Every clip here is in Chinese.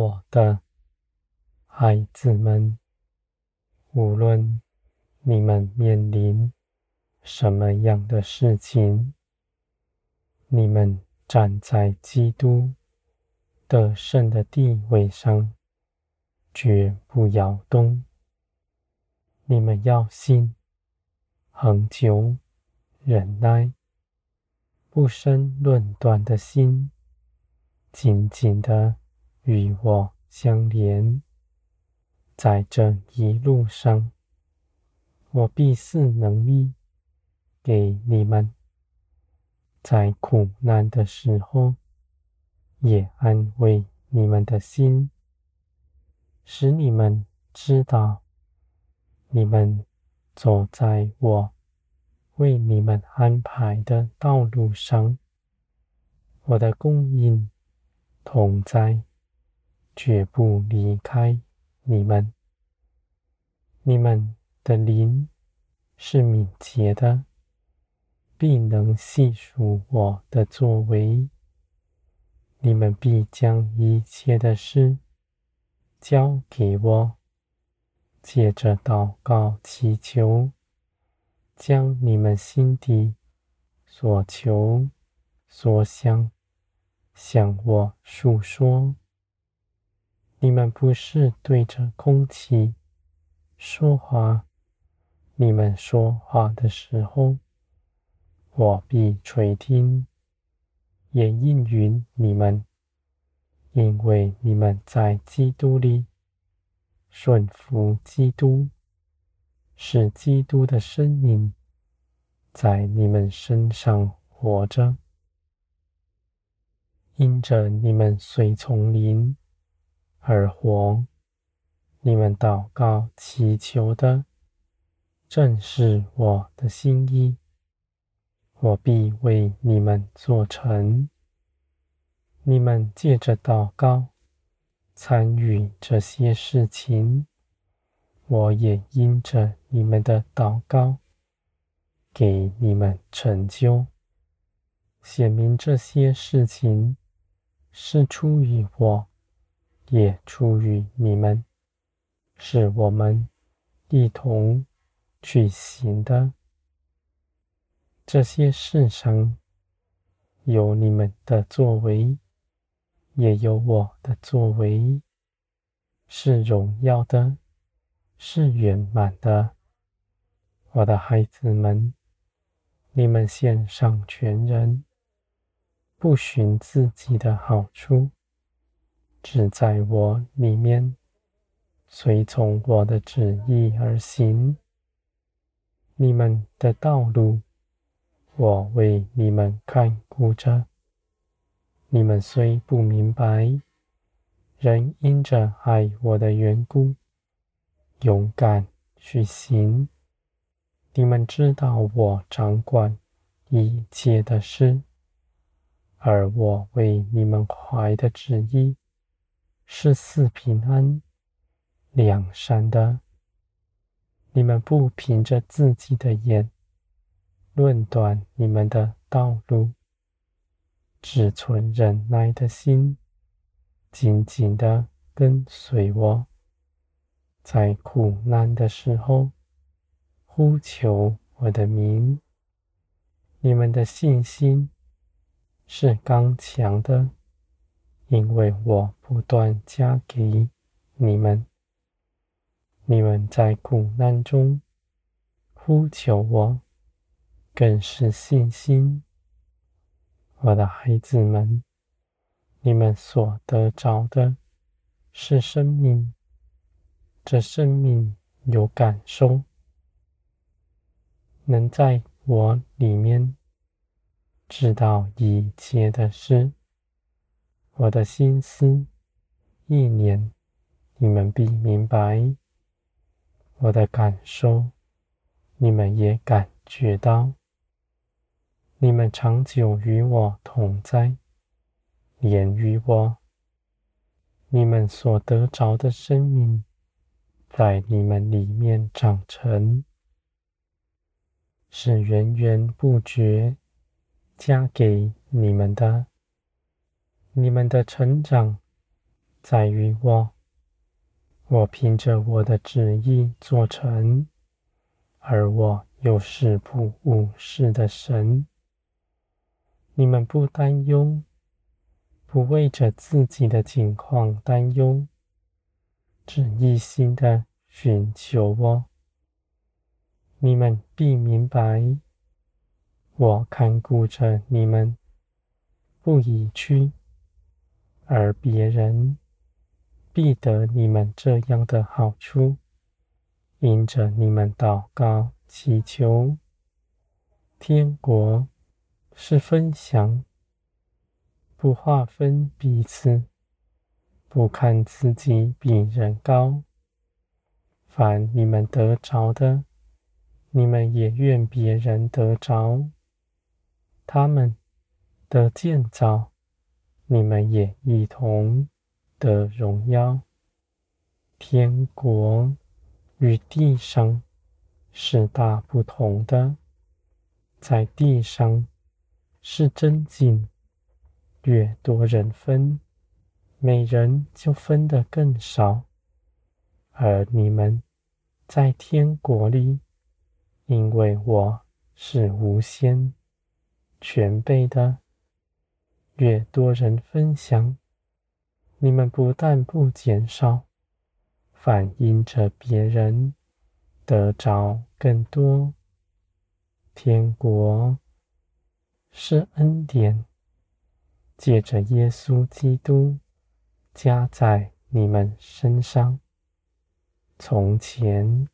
我的孩子们，无论你们面临什么样的事情，你们站在基督得胜的地位上，绝不摇动。你们要信，恒久忍耐，不生论断的心，紧紧的与我相连。在这一路上，我必赐能力给你们，在苦难的时候，也安慰你们的心，使你们知道，你们走在我为你们安排的道路上，我的供应同在，绝不离开。你们，你们的灵是敏捷的，必能细数我的作为。你们必将一切的事交给我，借着祷告祈求，将你们心底所求所想向我述说。你们不是对着空气说话，你们说话的时候，我必垂听，也应允你们，因为你们在基督里顺服基督，使基督的生命在你们身上活着，因着你们随从灵。而活，你们祷告祈求的，正是我的心意，我必为你们做成。你们借着祷告参与这些事情，我也因着你们的祷告，给你们成就，显明这些事情是出于我。也出于你们，是我们一同去行的。这些事上有你们的作为，也有我的作为，是荣耀的，是圆满的。我的孩子们，你们献上全人，不寻自己的好处。只在我里面，随从我的旨意而行。你们的道路，我为你们看顾着。你们虽不明白，仍因着爱我的缘故，勇敢去行。你们知道我掌管一切的事，而我为你们怀的旨意。是四平安、两善的。你们不凭着自己的眼论断你们的道路，只存忍耐的心，紧紧的跟随我，在苦难的时候呼求我的名。你们的信心是刚强的。因为我不断加给你们，你们在苦难中呼求我，更是信心。我的孩子们，你们所得着的是生命，这生命有感受，能在我里面知道一切的事。我的心思意念，你们必明白；我的感受，你们也感觉到。你们长久与我同在，连于我，你们所得着的生命，在你们里面长成，是源源不绝加给你们的。你们的成长，在于我。我凭着我的旨意做成，而我又是不误事的神。你们不担忧，不为着自己的境况担忧，只一心的寻求我。你们必明白，我看顾着你们，不移去，而别人。必得你们这样的好处，因着你们祷告祈求，天国是分享，不划分彼此，不看自己比人高。凡你们得着的，你们也愿别人得着；他们的建造，你们也一同。的荣耀，天国与地上是大不同的。在地上是争竞，越多人分，每人就分得更少；而你们在天国里，因为我是无限、全备的，越多人分享。你们不但不减少，反因着别人得着更多。天国是恩典，借着耶稣基督加在你们身上。从前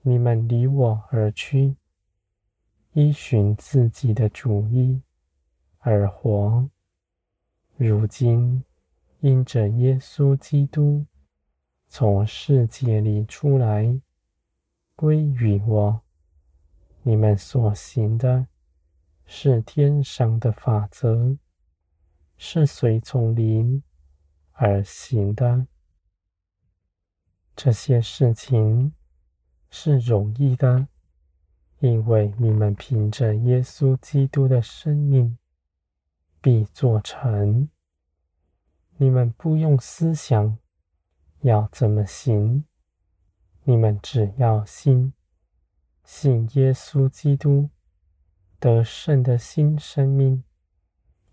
你们离我而去，依循自己的主意而活，如今。因着耶稣基督从世界里出来，归于我，你们所行的是天上的法则，是随从灵而行的。这些事情是容易的，因为你们凭着耶稣基督的生命必做成。你们不用思想要怎么行，你们只要信，信耶稣基督得胜的新生命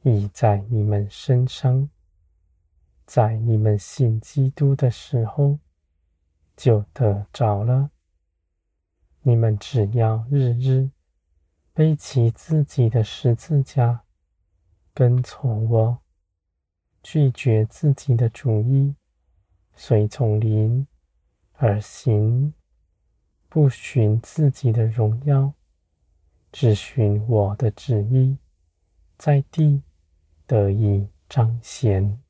已在你们身上，在你们信基督的时候就得着了。你们只要日日背起自己的十字架，跟从我。拒绝自己的主意，随从灵而行，不寻自己的荣耀，只寻我的旨意，在地得以彰显。